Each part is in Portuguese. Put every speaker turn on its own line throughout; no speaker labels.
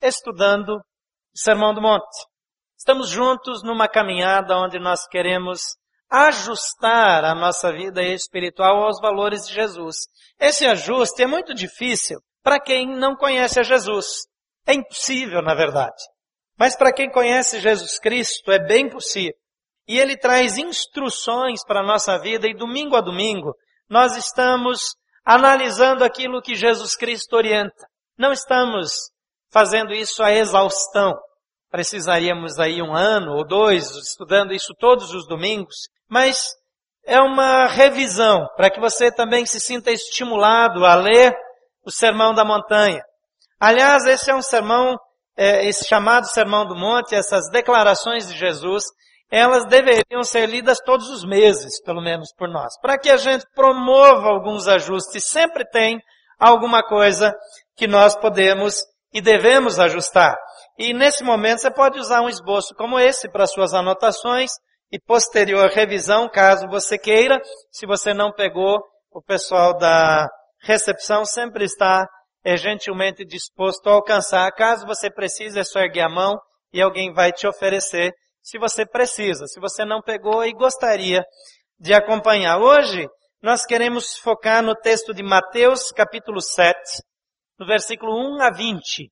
estudando o Sermão do Monte. Estamos juntos numa caminhada onde nós queremos ajustar a nossa vida espiritual aos valores de Jesus. Esse ajuste é muito difícil para quem não conhece a Jesus. É impossível, na verdade. Mas para quem conhece Jesus Cristo, é bem possível. E ele traz instruções para a nossa vida e domingo a domingo nós estamos analisando aquilo que Jesus Cristo orienta. Não estamos fazendo isso a exaustão. Precisaríamos aí um ano ou dois estudando isso todos os domingos, mas é uma revisão para que você também se sinta estimulado a ler o Sermão da Montanha. Aliás, esse é um sermão, é, esse chamado Sermão do Monte, essas declarações de Jesus, elas deveriam ser lidas todos os meses, pelo menos por nós, para que a gente promova alguns ajustes. Sempre tem alguma coisa que nós podemos e devemos ajustar. E nesse momento você pode usar um esboço como esse para suas anotações e posterior revisão, caso você queira. Se você não pegou, o pessoal da recepção sempre está é, gentilmente disposto a alcançar. Caso você precise, é só erguer a mão e alguém vai te oferecer se você precisa, se você não pegou e gostaria de acompanhar. Hoje, nós queremos focar no texto de Mateus, capítulo 7, no versículo 1 a 20.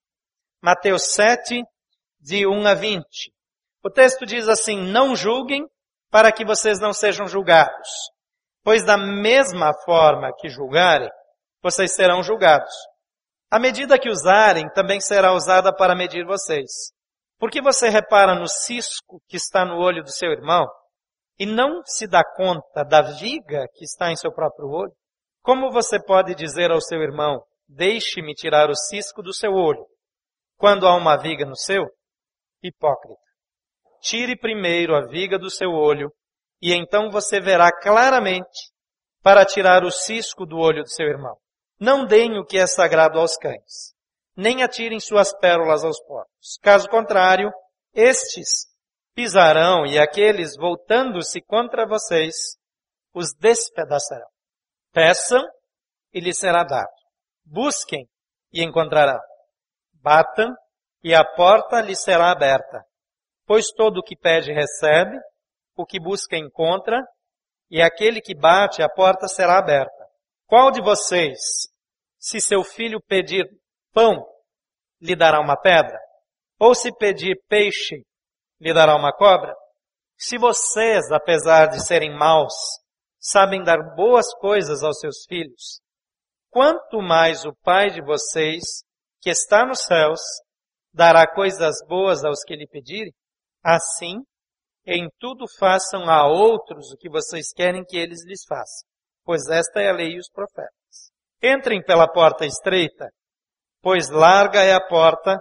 Mateus 7, de 1 a 20. O texto diz assim, não julguem para que vocês não sejam julgados, pois da mesma forma que julgarem, vocês serão julgados. A medida que usarem também será usada para medir vocês. Por que você repara no cisco que está no olho do seu irmão e não se dá conta da viga que está em seu próprio olho? Como você pode dizer ao seu irmão, deixe-me tirar o cisco do seu olho, quando há uma viga no seu? Hipócrita. Tire primeiro a viga do seu olho e então você verá claramente para tirar o cisco do olho do seu irmão. Não deem o que é sagrado aos cães nem atirem suas pérolas aos porcos. Caso contrário, estes pisarão e aqueles, voltando-se contra vocês, os despedaçarão. Peçam e lhes será dado. Busquem e encontrarão. Batam e a porta lhes será aberta. Pois todo o que pede recebe, o que busca encontra, e aquele que bate a porta será aberta. Qual de vocês, se seu filho pedir pão, lhe dará uma pedra? Ou se pedir peixe, lhe dará uma cobra? Se vocês, apesar de serem maus, sabem dar boas coisas aos seus filhos, quanto mais o Pai de vocês, que está nos céus, dará coisas boas aos que lhe pedirem? Assim, em tudo façam a outros o que vocês querem que eles lhes façam, pois esta é a lei e os profetas. Entrem pela porta estreita, Pois larga é a porta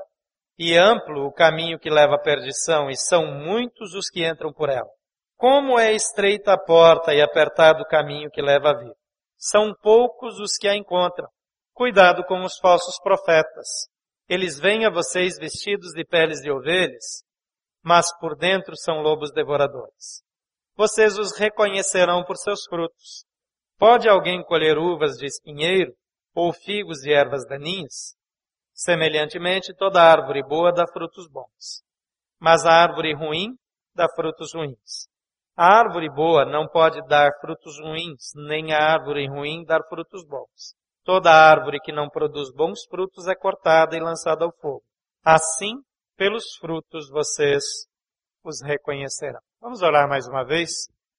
e amplo o caminho que leva à perdição, e são muitos os que entram por ela. Como é estreita a porta e apertado o caminho que leva à vida. São poucos os que a encontram. Cuidado com os falsos profetas. Eles vêm a vocês vestidos de peles de ovelhas, mas por dentro são lobos devoradores. Vocês os reconhecerão por seus frutos. Pode alguém colher uvas de espinheiro ou figos de ervas daninhas? Semelhantemente, toda árvore boa dá frutos bons, mas a árvore ruim dá frutos ruins. A árvore boa não pode dar frutos ruins, nem a árvore ruim dar frutos bons. Toda árvore que não produz bons frutos é cortada e lançada ao fogo. Assim, pelos frutos vocês os reconhecerão. Vamos orar mais uma vez?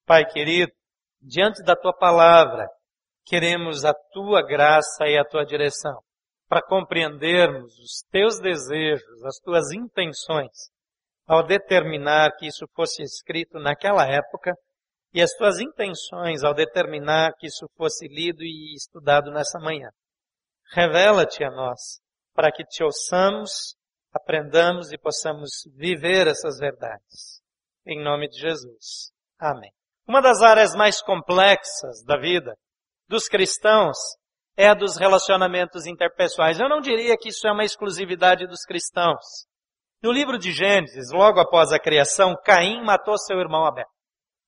Pai querido, diante da tua palavra, queremos a tua graça e a tua direção para compreendermos os teus desejos, as tuas intenções, ao determinar que isso fosse escrito naquela época e as tuas intenções ao determinar que isso fosse lido e estudado nessa manhã. Revela-te a nós para que te ouçamos, aprendamos e possamos viver essas verdades. Em nome de Jesus. Amém. Uma das áreas mais complexas da vida dos cristãos é a dos relacionamentos interpessoais. Eu não diria que isso é uma exclusividade dos cristãos. No livro de Gênesis, logo após a criação, Caim matou seu irmão Abel.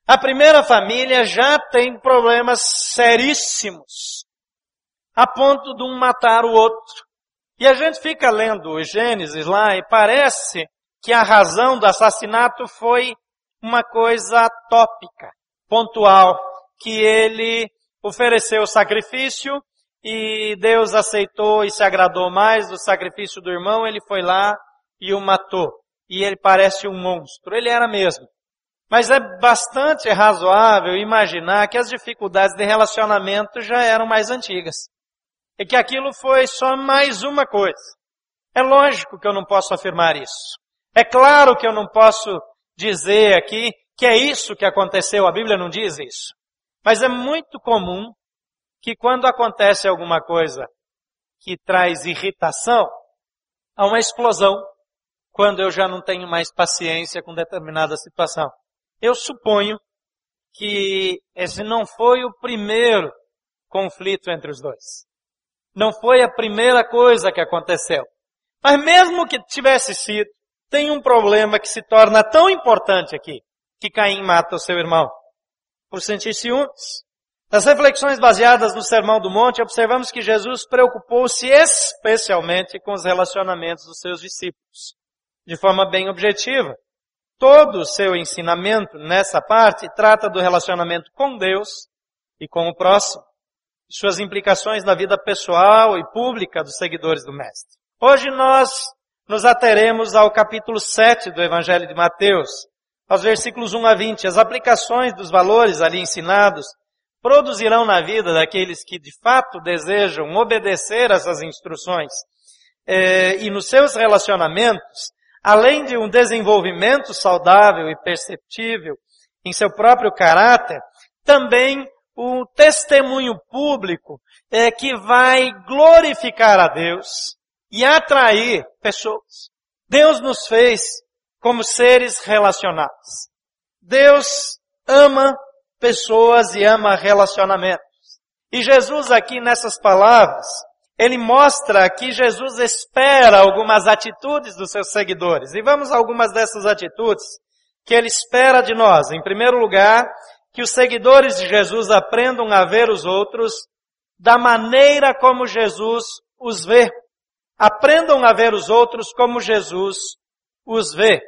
A primeira família já tem problemas seríssimos, a ponto de um matar o outro. E a gente fica lendo o Gênesis lá e parece que a razão do assassinato foi uma coisa tópica, pontual, que ele ofereceu o sacrifício e Deus aceitou e se agradou mais do sacrifício do irmão, ele foi lá e o matou. E ele parece um monstro. Ele era mesmo. Mas é bastante razoável imaginar que as dificuldades de relacionamento já eram mais antigas. E que aquilo foi só mais uma coisa. É lógico que eu não posso afirmar isso. É claro que eu não posso dizer aqui que é isso que aconteceu. A Bíblia não diz isso. Mas é muito comum que quando acontece alguma coisa que traz irritação, há uma explosão quando eu já não tenho mais paciência com determinada situação. Eu suponho que esse não foi o primeiro conflito entre os dois. Não foi a primeira coisa que aconteceu. Mas mesmo que tivesse sido, tem um problema que se torna tão importante aqui, que Caim mata o seu irmão. Por sentir ciúmes. Nas reflexões baseadas no Sermão do Monte, observamos que Jesus preocupou-se especialmente com os relacionamentos dos seus discípulos, de forma bem objetiva. Todo o seu ensinamento nessa parte trata do relacionamento com Deus e com o próximo, suas implicações na vida pessoal e pública dos seguidores do Mestre. Hoje nós nos ateremos ao capítulo 7 do Evangelho de Mateus, aos versículos 1 a 20. As aplicações dos valores ali ensinados produzirão na vida daqueles que de fato desejam obedecer essas instruções eh, e nos seus relacionamentos além de um desenvolvimento saudável e perceptível em seu próprio caráter, também o testemunho público é que vai glorificar a Deus e atrair pessoas. Deus nos fez como seres relacionados. Deus ama pessoas e ama relacionamentos. E Jesus aqui nessas palavras ele mostra que Jesus espera algumas atitudes dos seus seguidores. E vamos a algumas dessas atitudes que ele espera de nós. Em primeiro lugar, que os seguidores de Jesus aprendam a ver os outros da maneira como Jesus os vê. Aprendam a ver os outros como Jesus os vê.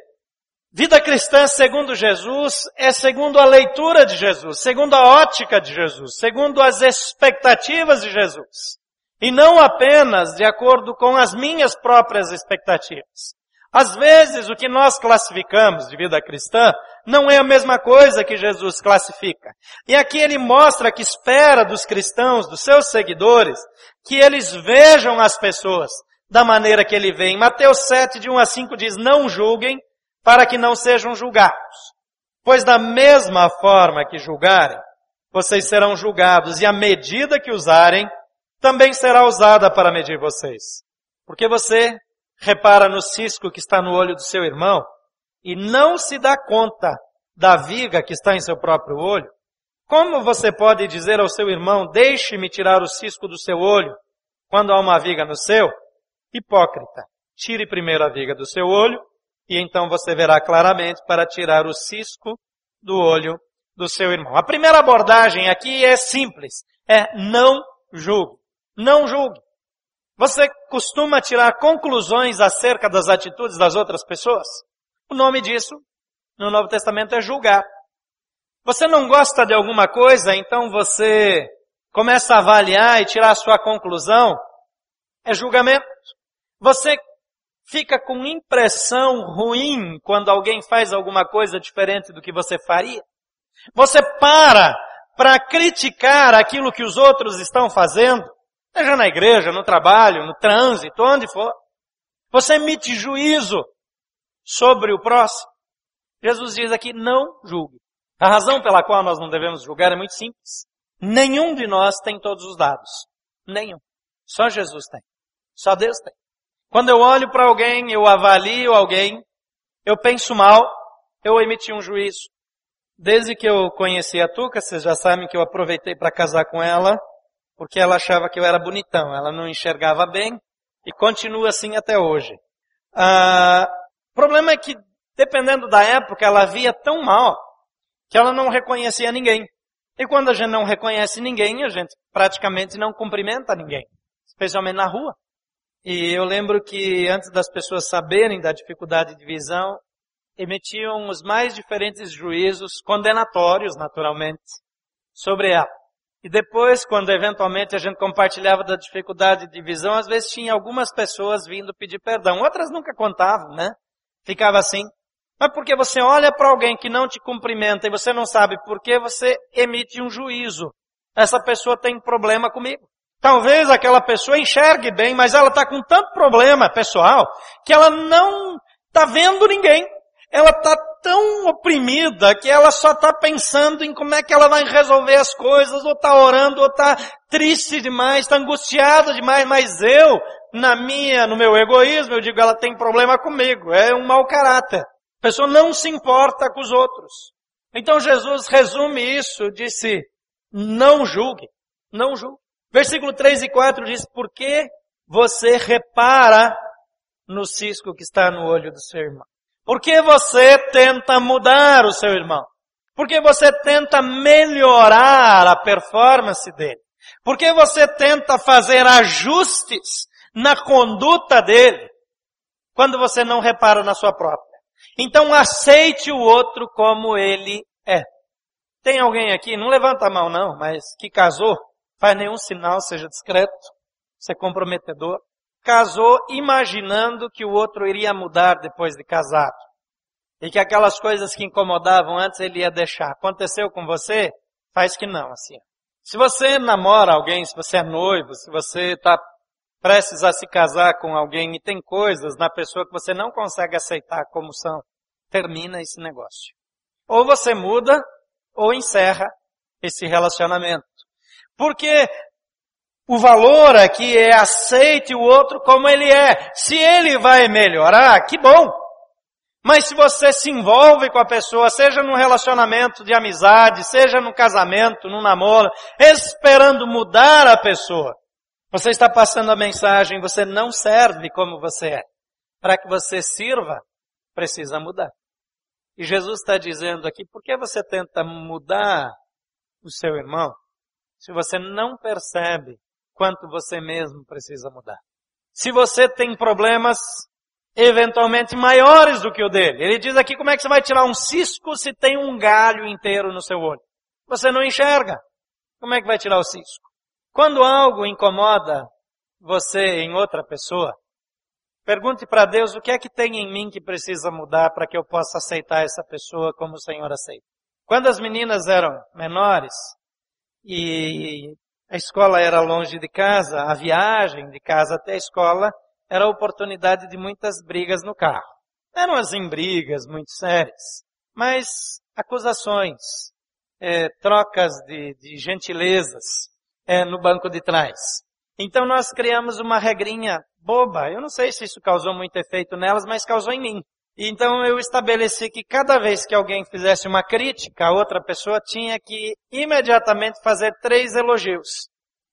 Vida cristã segundo Jesus é segundo a leitura de Jesus, segundo a ótica de Jesus, segundo as expectativas de Jesus e não apenas de acordo com as minhas próprias expectativas. Às vezes, o que nós classificamos de vida cristã não é a mesma coisa que Jesus classifica. E aqui ele mostra que espera dos cristãos, dos seus seguidores, que eles vejam as pessoas da maneira que ele vê. Em Mateus 7, de 1 a 5 diz, não julguem para que não sejam julgados. Pois da mesma forma que julgarem, vocês serão julgados e a medida que usarem, também será usada para medir vocês. Porque você repara no cisco que está no olho do seu irmão e não se dá conta da viga que está em seu próprio olho, como você pode dizer ao seu irmão, deixe-me tirar o cisco do seu olho, quando há uma viga no seu? Hipócrita, tire primeiro a viga do seu olho, e então você verá claramente para tirar o cisco do olho do seu irmão. A primeira abordagem aqui é simples, é não julgue. Não julgue. Você costuma tirar conclusões acerca das atitudes das outras pessoas? O nome disso no Novo Testamento é julgar. Você não gosta de alguma coisa, então você começa a avaliar e tirar a sua conclusão. É julgamento. Você fica com impressão ruim quando alguém faz alguma coisa diferente do que você faria. Você para para criticar aquilo que os outros estão fazendo. Seja na igreja, no trabalho, no trânsito, onde for. Você emite juízo sobre o próximo. Jesus diz aqui, não julgue. A razão pela qual nós não devemos julgar é muito simples. Nenhum de nós tem todos os dados. Nenhum. Só Jesus tem. Só Deus tem. Quando eu olho para alguém, eu avalio alguém, eu penso mal, eu emiti um juízo. Desde que eu conheci a Tuca, vocês já sabem que eu aproveitei para casar com ela, porque ela achava que eu era bonitão, ela não enxergava bem e continua assim até hoje. Ah, o problema é que, dependendo da época, ela via tão mal que ela não reconhecia ninguém. E quando a gente não reconhece ninguém, a gente praticamente não cumprimenta ninguém, especialmente na rua. E eu lembro que antes das pessoas saberem da dificuldade de visão, emitiam os mais diferentes juízos, condenatórios, naturalmente, sobre ela. E depois, quando eventualmente a gente compartilhava da dificuldade de visão, às vezes tinha algumas pessoas vindo pedir perdão. Outras nunca contavam, né? Ficava assim. Mas porque você olha para alguém que não te cumprimenta e você não sabe por que, você emite um juízo. Essa pessoa tem problema comigo. Talvez aquela pessoa enxergue bem, mas ela está com tanto problema pessoal que ela não está vendo ninguém. Ela está tão oprimida que ela só está pensando em como é que ela vai resolver as coisas, ou está orando, ou está triste demais, está angustiada demais, mas eu, na minha, no meu egoísmo, eu digo, ela tem problema comigo, é um mau caráter. A pessoa não se importa com os outros. Então Jesus resume isso, disse, não julgue, não julgue. Versículo 3 e 4 diz, por que você repara no cisco que está no olho do seu irmão? Por que você tenta mudar o seu irmão? Por que você tenta melhorar a performance dele? Por que você tenta fazer ajustes na conduta dele quando você não repara na sua própria? Então aceite o outro como ele é. Tem alguém aqui, não levanta a mão não, mas que casou faz nenhum sinal, seja discreto, ser comprometedor. Casou imaginando que o outro iria mudar depois de casado. E que aquelas coisas que incomodavam antes ele ia deixar. Aconteceu com você? Faz que não, assim. Se você namora alguém, se você é noivo, se você está prestes a se casar com alguém e tem coisas na pessoa que você não consegue aceitar como são, termina esse negócio. Ou você muda, ou encerra esse relacionamento. Porque o valor aqui é aceite o outro como ele é. Se ele vai melhorar, que bom. Mas se você se envolve com a pessoa, seja num relacionamento de amizade, seja no casamento, no namoro, esperando mudar a pessoa, você está passando a mensagem, você não serve como você é. Para que você sirva, precisa mudar. E Jesus está dizendo aqui, por que você tenta mudar o seu irmão? se você não percebe quanto você mesmo precisa mudar. Se você tem problemas eventualmente maiores do que o dele. Ele diz aqui como é que você vai tirar um cisco se tem um galho inteiro no seu olho. Você não enxerga. Como é que vai tirar o cisco? Quando algo incomoda você em outra pessoa, pergunte para Deus o que é que tem em mim que precisa mudar para que eu possa aceitar essa pessoa como o Senhor aceita. Quando as meninas eram menores, e a escola era longe de casa, a viagem de casa até a escola era a oportunidade de muitas brigas no carro. Eram assim brigas muito sérias, mas acusações, é, trocas de, de gentilezas é, no banco de trás. Então nós criamos uma regrinha boba. Eu não sei se isso causou muito efeito nelas, mas causou em mim. Então eu estabeleci que cada vez que alguém fizesse uma crítica a outra pessoa, tinha que imediatamente fazer três elogios.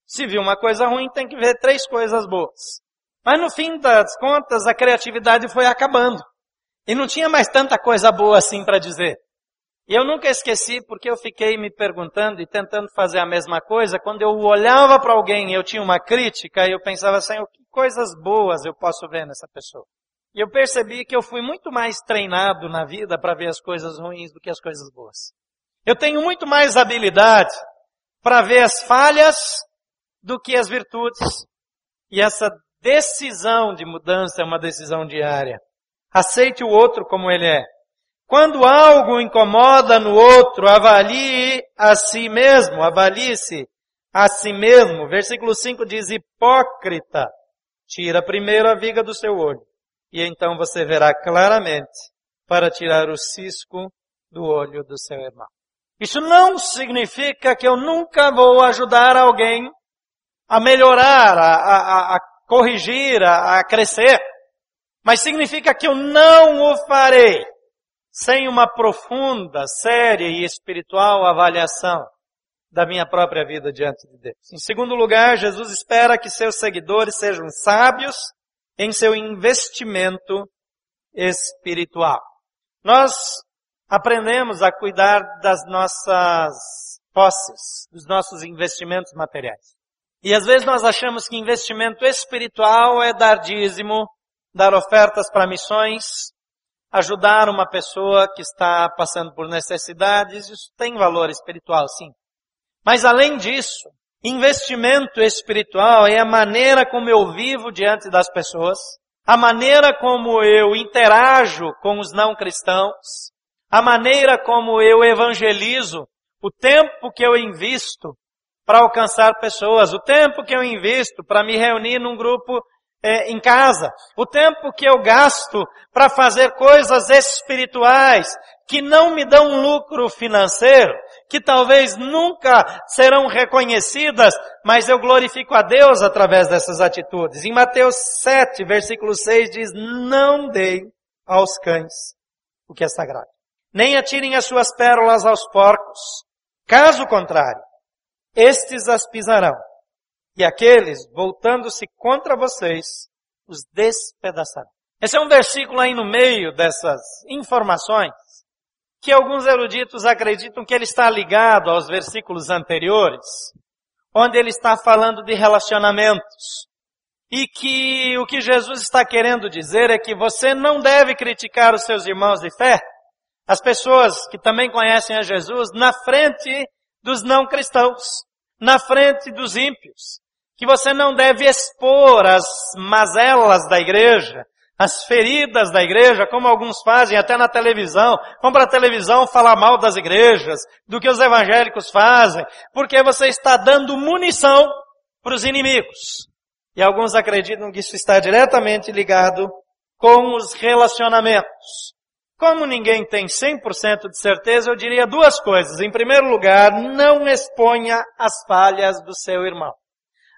Se viu uma coisa ruim, tem que ver três coisas boas. Mas no fim das contas, a criatividade foi acabando. E não tinha mais tanta coisa boa assim para dizer. E eu nunca esqueci porque eu fiquei me perguntando e tentando fazer a mesma coisa. Quando eu olhava para alguém e eu tinha uma crítica, eu pensava assim, que coisas boas eu posso ver nessa pessoa. E eu percebi que eu fui muito mais treinado na vida para ver as coisas ruins do que as coisas boas. Eu tenho muito mais habilidade para ver as falhas do que as virtudes. E essa decisão de mudança é uma decisão diária. Aceite o outro como ele é. Quando algo incomoda no outro, avalie a si mesmo, avalie-se a si mesmo. Versículo 5 diz, hipócrita, tira primeiro a viga do seu olho e então você verá claramente para tirar o cisco do olho do seu irmão. Isso não significa que eu nunca vou ajudar alguém a melhorar, a, a, a corrigir, a, a crescer, mas significa que eu não o farei sem uma profunda, séria e espiritual avaliação da minha própria vida diante de Deus. Em segundo lugar, Jesus espera que seus seguidores sejam sábios em seu investimento espiritual. Nós aprendemos a cuidar das nossas posses, dos nossos investimentos materiais. E às vezes nós achamos que investimento espiritual é dar dízimo, dar ofertas para missões, ajudar uma pessoa que está passando por necessidades. Isso tem valor espiritual, sim. Mas além disso, investimento espiritual é a maneira como eu vivo diante das pessoas, a maneira como eu interajo com os não cristãos, a maneira como eu evangelizo, o tempo que eu invisto para alcançar pessoas, o tempo que eu invisto para me reunir num grupo é, em casa, o tempo que eu gasto para fazer coisas espirituais que não me dão lucro financeiro, que talvez nunca serão reconhecidas, mas eu glorifico a Deus através dessas atitudes. Em Mateus 7, versículo 6 diz, não deem aos cães o que é sagrado. Nem atirem as suas pérolas aos porcos. Caso contrário, estes as pisarão. E aqueles, voltando-se contra vocês, os despedaçarão. Esse é um versículo aí no meio dessas informações que alguns eruditos acreditam que ele está ligado aos versículos anteriores, onde ele está falando de relacionamentos. E que o que Jesus está querendo dizer é que você não deve criticar os seus irmãos de fé, as pessoas que também conhecem a Jesus, na frente dos não cristãos, na frente dos ímpios. Que você não deve expor as mazelas da igreja, as feridas da igreja, como alguns fazem até na televisão. Vão para a televisão falar mal das igrejas, do que os evangélicos fazem, porque você está dando munição para os inimigos. E alguns acreditam que isso está diretamente ligado com os relacionamentos. Como ninguém tem 100% de certeza, eu diria duas coisas. Em primeiro lugar, não exponha as falhas do seu irmão.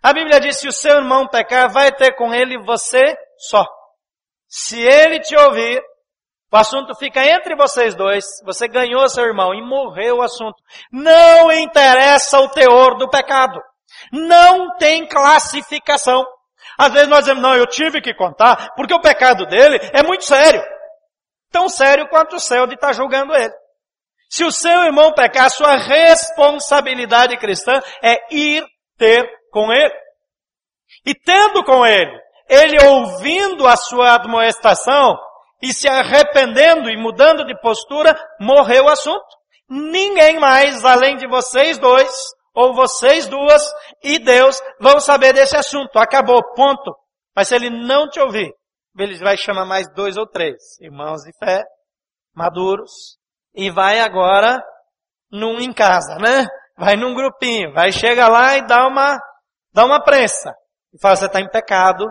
A Bíblia diz, se o seu irmão pecar, vai ter com ele você só. Se ele te ouvir, o assunto fica entre vocês dois, você ganhou seu irmão e morreu o assunto. Não interessa o teor do pecado. Não tem classificação. Às vezes nós dizemos, não, eu tive que contar, porque o pecado dele é muito sério. Tão sério quanto o céu de estar julgando ele. Se o seu irmão pecar, sua responsabilidade cristã é ir ter com ele. E tendo com ele, ele ouvindo a sua admoestação e se arrependendo e mudando de postura, morreu o assunto. Ninguém mais, além de vocês dois, ou vocês duas, e Deus, vão saber desse assunto. Acabou, ponto. Mas se ele não te ouvir, ele vai chamar mais dois ou três irmãos de fé, maduros, e vai agora num em casa, né? Vai num grupinho, vai chegar lá e dá uma, dá uma prensa. E fala, você está em pecado,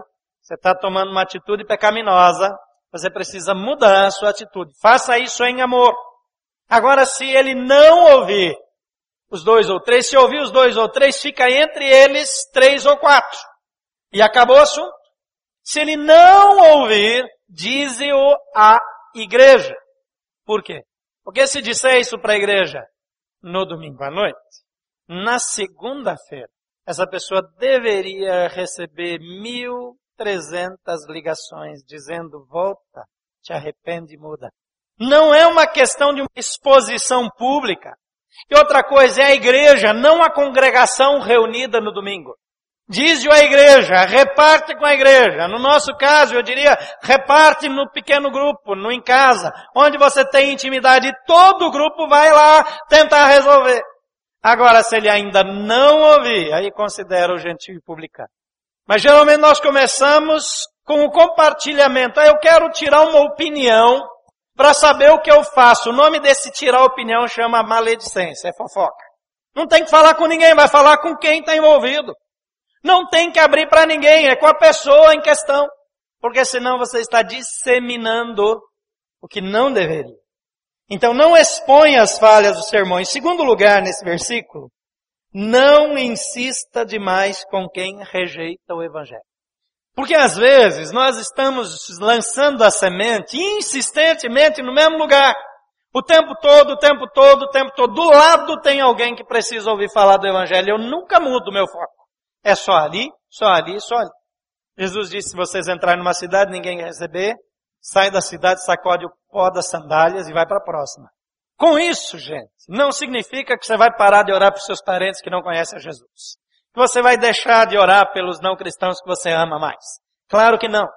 você está tomando uma atitude pecaminosa, você precisa mudar a sua atitude. Faça isso em amor. Agora, se ele não ouvir os dois ou três, se ouvir os dois ou três, fica entre eles três ou quatro. E acabou o assunto. Se ele não ouvir, dize-o à igreja. Por quê? Porque se disser isso para a igreja no domingo à noite, na segunda-feira, essa pessoa deveria receber mil 300 ligações dizendo volta, te arrepende e muda. Não é uma questão de uma exposição pública. E outra coisa é a igreja, não a congregação reunida no domingo. Diz-o a igreja, reparte com a igreja. No nosso caso, eu diria, reparte no pequeno grupo, no em casa, onde você tem intimidade. Todo o grupo vai lá tentar resolver. Agora, se ele ainda não ouvir, aí considera o gentil e publicano. Mas geralmente nós começamos com o compartilhamento. Ah, eu quero tirar uma opinião para saber o que eu faço. O nome desse tirar opinião chama maledicência, é fofoca. Não tem que falar com ninguém, vai falar com quem está envolvido. Não tem que abrir para ninguém, é com a pessoa em questão. Porque senão você está disseminando o que não deveria. Então não exponha as falhas do sermão. Em segundo lugar, nesse versículo, não insista demais com quem rejeita o Evangelho. Porque às vezes nós estamos lançando a semente insistentemente no mesmo lugar. O tempo todo, o tempo todo, o tempo todo. Do lado tem alguém que precisa ouvir falar do Evangelho. Eu nunca mudo meu foco. É só ali, só ali, só ali. Jesus disse, se vocês entrarem numa cidade, ninguém receber, sai da cidade, sacode o pó das sandálias e vai para a próxima. Com isso, gente, não significa que você vai parar de orar para os seus parentes que não conhecem a Jesus. Que você vai deixar de orar pelos não cristãos que você ama mais. Claro que não.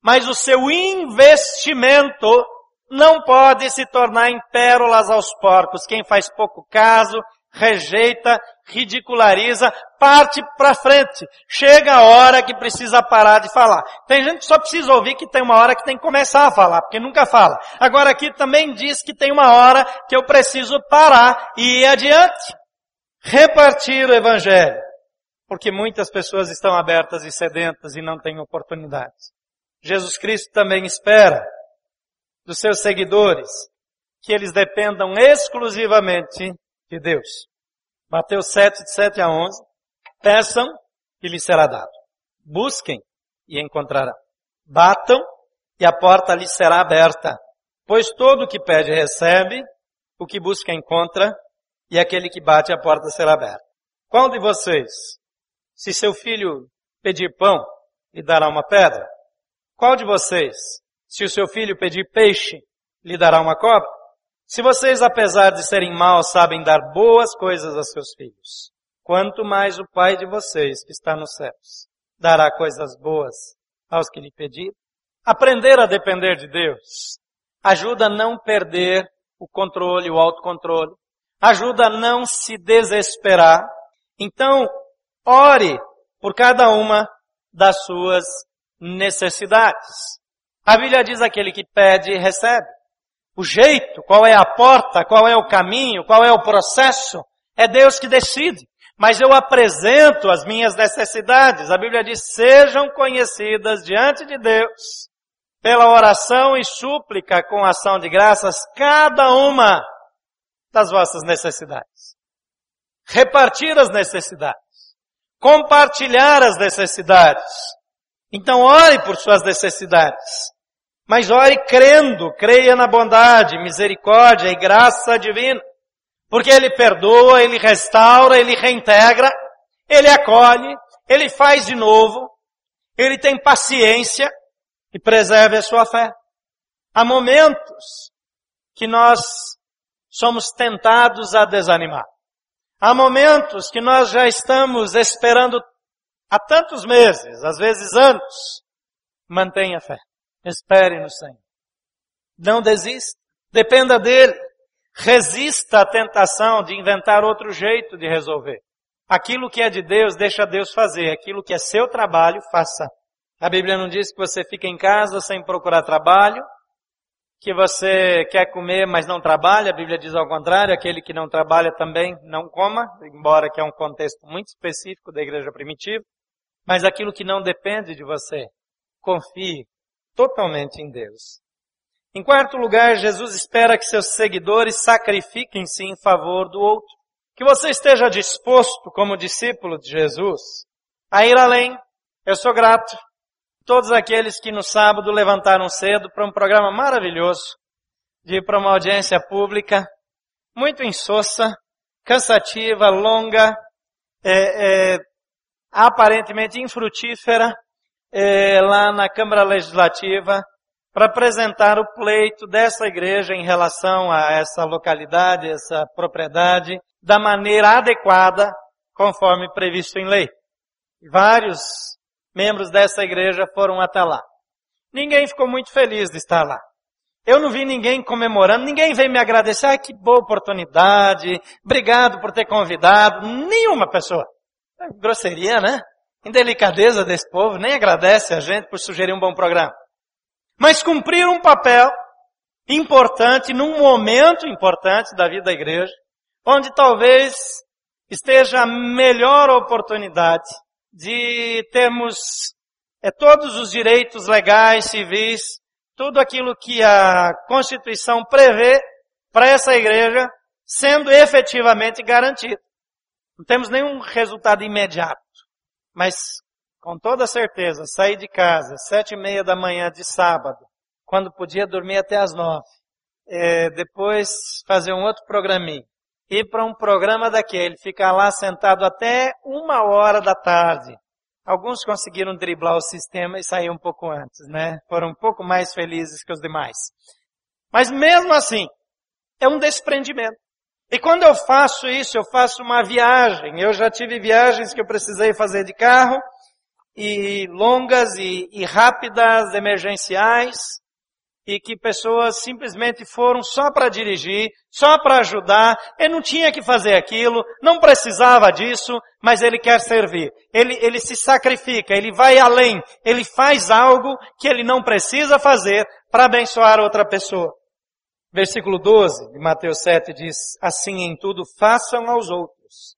Mas o seu investimento não pode se tornar em pérolas aos porcos. Quem faz pouco caso, rejeita, ridiculariza, parte para frente. Chega a hora que precisa parar de falar. Tem gente que só precisa ouvir que tem uma hora que tem que começar a falar, porque nunca fala. Agora aqui também diz que tem uma hora que eu preciso parar e ir adiante. Repartir o evangelho. Porque muitas pessoas estão abertas e sedentas e não têm oportunidades. Jesus Cristo também espera dos seus seguidores que eles dependam exclusivamente de Deus. Mateus 7, de 7 a 11. Peçam e lhes será dado. Busquem e encontrarão. Batam e a porta lhes será aberta. Pois todo o que pede recebe, o que busca encontra, e aquele que bate a porta será aberta. Qual de vocês, se seu filho pedir pão, lhe dará uma pedra? Qual de vocês, se o seu filho pedir peixe, lhe dará uma cobra? Se vocês, apesar de serem maus, sabem dar boas coisas a seus filhos, quanto mais o Pai de vocês, que está nos céus, dará coisas boas aos que lhe pedirem. Aprender a depender de Deus ajuda a não perder o controle, o autocontrole, ajuda a não se desesperar. Então, ore por cada uma das suas necessidades. A Bíblia diz aquele que pede, recebe. O jeito, qual é a porta, qual é o caminho, qual é o processo, é Deus que decide. Mas eu apresento as minhas necessidades. A Bíblia diz, sejam conhecidas diante de Deus, pela oração e súplica com ação de graças, cada uma das vossas necessidades. Repartir as necessidades. Compartilhar as necessidades. Então ore por suas necessidades. Mas ore crendo, creia na bondade, misericórdia e graça divina. Porque Ele perdoa, Ele restaura, Ele reintegra, Ele acolhe, Ele faz de novo, Ele tem paciência e preserve a sua fé. Há momentos que nós somos tentados a desanimar. Há momentos que nós já estamos esperando há tantos meses, às vezes anos. Mantenha fé. Espere no Senhor. Não desista. Dependa dele. Resista à tentação de inventar outro jeito de resolver. Aquilo que é de Deus, deixa Deus fazer. Aquilo que é seu trabalho, faça. A Bíblia não diz que você fica em casa sem procurar trabalho, que você quer comer, mas não trabalha. A Bíblia diz ao contrário, aquele que não trabalha também não coma, embora que é um contexto muito específico da igreja primitiva. Mas aquilo que não depende de você, confie, totalmente em Deus. Em quarto lugar, Jesus espera que seus seguidores sacrifiquem-se em favor do outro. Que você esteja disposto, como discípulo de Jesus, a ir além. Eu sou grato a todos aqueles que no sábado levantaram cedo para um programa maravilhoso de ir para uma audiência pública, muito insossa, cansativa, longa, é, é, aparentemente infrutífera, eh, lá na Câmara Legislativa para apresentar o pleito dessa igreja em relação a essa localidade, essa propriedade, da maneira adequada, conforme previsto em lei. Vários membros dessa igreja foram até lá. Ninguém ficou muito feliz de estar lá. Eu não vi ninguém comemorando, ninguém veio me agradecer, ah, que boa oportunidade, obrigado por ter convidado, nenhuma pessoa. Grosseria, né? Indelicadeza desse povo, nem agradece a gente por sugerir um bom programa. Mas cumprir um papel importante num momento importante da vida da igreja, onde talvez esteja a melhor oportunidade de termos é, todos os direitos legais, civis, tudo aquilo que a Constituição prevê para essa igreja sendo efetivamente garantido. Não temos nenhum resultado imediato. Mas, com toda certeza, sair de casa sete e meia da manhã de sábado, quando podia dormir até as nove, é, depois fazer um outro programinha, ir para um programa daquele, ficar lá sentado até uma hora da tarde. Alguns conseguiram driblar o sistema e sair um pouco antes, né? Foram um pouco mais felizes que os demais. Mas mesmo assim, é um desprendimento. E quando eu faço isso, eu faço uma viagem. Eu já tive viagens que eu precisei fazer de carro, e longas e, e rápidas, emergenciais, e que pessoas simplesmente foram só para dirigir, só para ajudar, ele não tinha que fazer aquilo, não precisava disso, mas ele quer servir. Ele, ele se sacrifica, ele vai além, ele faz algo que ele não precisa fazer para abençoar outra pessoa. Versículo 12 de Mateus 7 diz, assim em tudo façam aos outros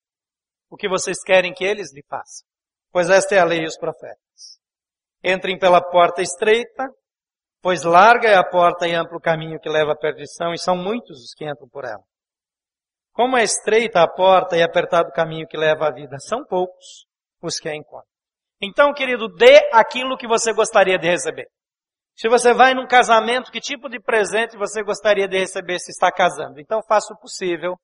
o que vocês querem que eles lhe façam, pois esta é a lei e os profetas. Entrem pela porta estreita, Pois larga é a porta e amplo o caminho que leva à perdição, e são muitos os que entram por ela. Como é estreita a porta e apertado o caminho que leva à vida, são poucos os que a encontram. Então, querido, dê aquilo que você gostaria de receber. Se você vai num casamento, que tipo de presente você gostaria de receber se está casando? Então, faça o possível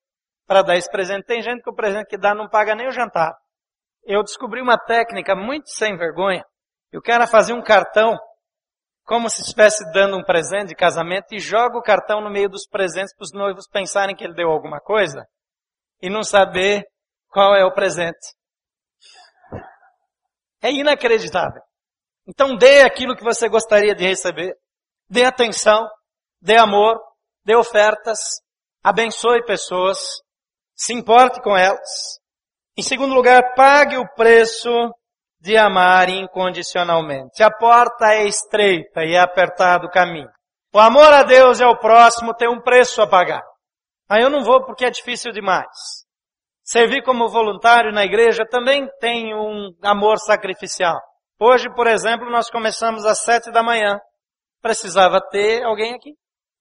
para dar esse presente. Tem gente que o presente que dá não paga nem o jantar. Eu descobri uma técnica muito sem vergonha. Eu quero fazer um cartão como se estivesse dando um presente de casamento e joga o cartão no meio dos presentes para os noivos pensarem que ele deu alguma coisa e não saber qual é o presente. É inacreditável. Então dê aquilo que você gostaria de receber. Dê atenção, dê amor, dê ofertas, abençoe pessoas, se importe com elas. Em segundo lugar, pague o preço de amar incondicionalmente. A porta é estreita e é apertado o caminho. O amor a Deus e ao próximo tem um preço a pagar. Aí eu não vou porque é difícil demais. Servir como voluntário na igreja também tem um amor sacrificial. Hoje, por exemplo, nós começamos às sete da manhã. Precisava ter alguém aqui.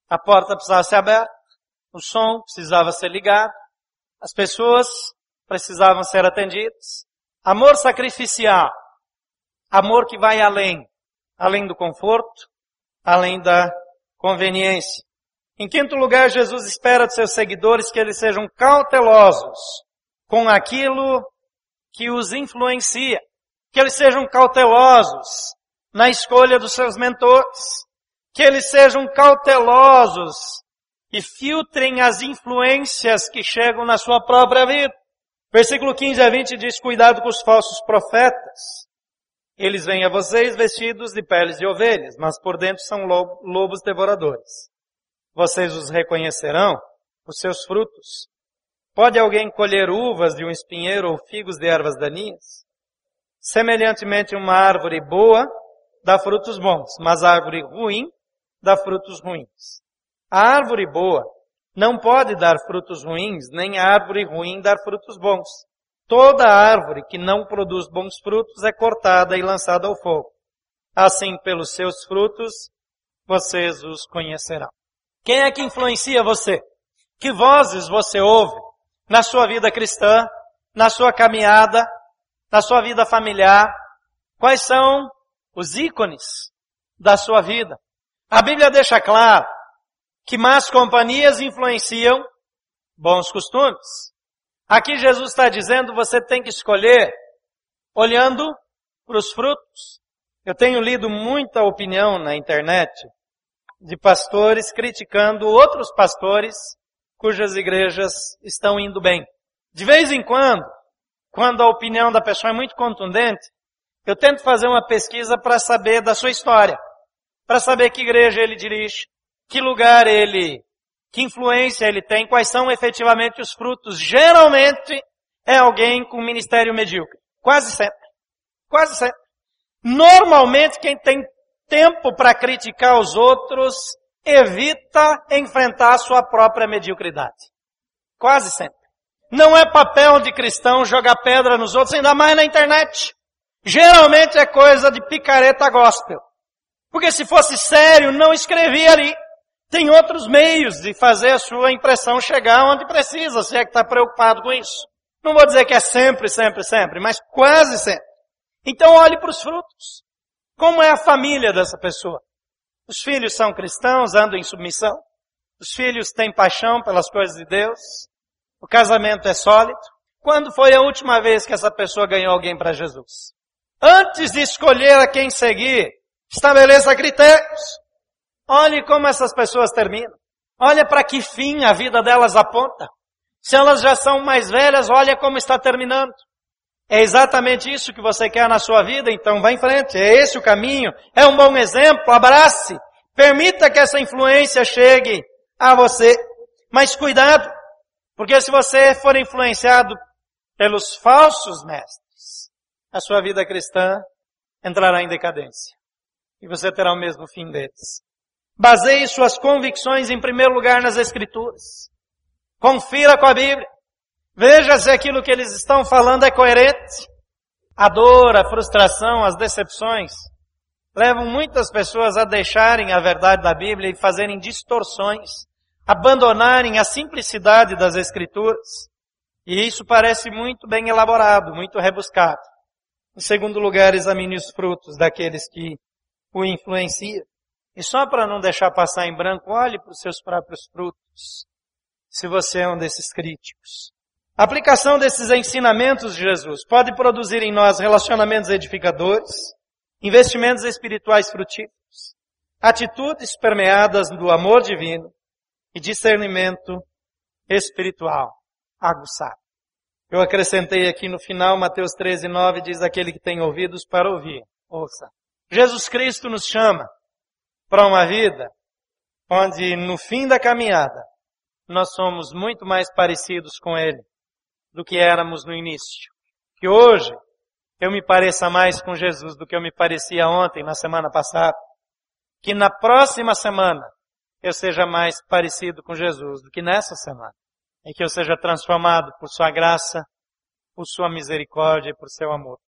A porta precisava ser aberta. O som precisava ser ligado. As pessoas precisavam ser atendidas. Amor sacrificial. Amor que vai além. Além do conforto, além da conveniência. Em quinto lugar, Jesus espera de seus seguidores que eles sejam cautelosos com aquilo que os influencia. Que eles sejam cautelosos na escolha dos seus mentores. Que eles sejam cautelosos e filtrem as influências que chegam na sua própria vida. Versículo 15 a 20 diz, cuidado com os falsos profetas. Eles vêm a vocês vestidos de peles de ovelhas, mas por dentro são lobos devoradores. Vocês os reconhecerão os seus frutos. Pode alguém colher uvas de um espinheiro ou figos de ervas daninhas? Semelhantemente, uma árvore boa dá frutos bons, mas a árvore ruim dá frutos ruins. A árvore boa não pode dar frutos ruins, nem a árvore ruim dar frutos bons. Toda árvore que não produz bons frutos é cortada e lançada ao fogo. Assim, pelos seus frutos, vocês os conhecerão. Quem é que influencia você? Que vozes você ouve na sua vida cristã, na sua caminhada, na sua vida familiar? Quais são os ícones da sua vida? A Bíblia deixa claro que más companhias influenciam bons costumes. Aqui Jesus está dizendo você tem que escolher olhando para os frutos. Eu tenho lido muita opinião na internet de pastores criticando outros pastores cujas igrejas estão indo bem. De vez em quando, quando a opinião da pessoa é muito contundente, eu tento fazer uma pesquisa para saber da sua história, para saber que igreja ele dirige, que lugar ele, que influência ele tem, quais são efetivamente os frutos. Geralmente é alguém com ministério medíocre. Quase sempre. Quase sempre. Normalmente quem tem tempo para criticar os outros evita enfrentar a sua própria mediocridade. Quase sempre. Não é papel de cristão jogar pedra nos outros, ainda mais na internet. Geralmente é coisa de picareta gospel. Porque se fosse sério, não escrevia ali. Tem outros meios de fazer a sua impressão chegar onde precisa, se é que está preocupado com isso. Não vou dizer que é sempre, sempre, sempre, mas quase sempre. Então olhe para os frutos. Como é a família dessa pessoa? Os filhos são cristãos, andam em submissão. Os filhos têm paixão pelas coisas de Deus. O casamento é sólido. Quando foi a última vez que essa pessoa ganhou alguém para Jesus? Antes de escolher a quem seguir, estabeleça critérios. Olhe como essas pessoas terminam. Olha para que fim a vida delas aponta. Se elas já são mais velhas, olha como está terminando. É exatamente isso que você quer na sua vida, então vá em frente. É esse o caminho. É um bom exemplo. Abrace. Permita que essa influência chegue a você. Mas cuidado, porque se você for influenciado pelos falsos mestres, a sua vida cristã entrará em decadência. E você terá o mesmo fim deles. Baseie suas convicções em primeiro lugar nas Escrituras. Confira com a Bíblia. Veja se aquilo que eles estão falando é coerente. A dor, a frustração, as decepções levam muitas pessoas a deixarem a verdade da Bíblia e fazerem distorções, abandonarem a simplicidade das Escrituras. E isso parece muito bem elaborado, muito rebuscado. Em segundo lugar, examine os frutos daqueles que o influenciam. E só para não deixar passar em branco, olhe para os seus próprios frutos. Se você é um desses críticos. A aplicação desses ensinamentos de Jesus pode produzir em nós relacionamentos edificadores, investimentos espirituais frutíferos, atitudes permeadas do amor divino e discernimento espiritual aguçado. Eu acrescentei aqui no final, Mateus 13, 9, diz aquele que tem ouvidos para ouvir. Ouça. Jesus Cristo nos chama para uma vida onde no fim da caminhada nós somos muito mais parecidos com Ele do que éramos no início. Que hoje eu me pareça mais com Jesus do que eu me parecia ontem, na semana passada. Que na próxima semana eu seja mais parecido com Jesus do que nessa semana. E que eu seja transformado por Sua graça, por Sua misericórdia e por Seu amor.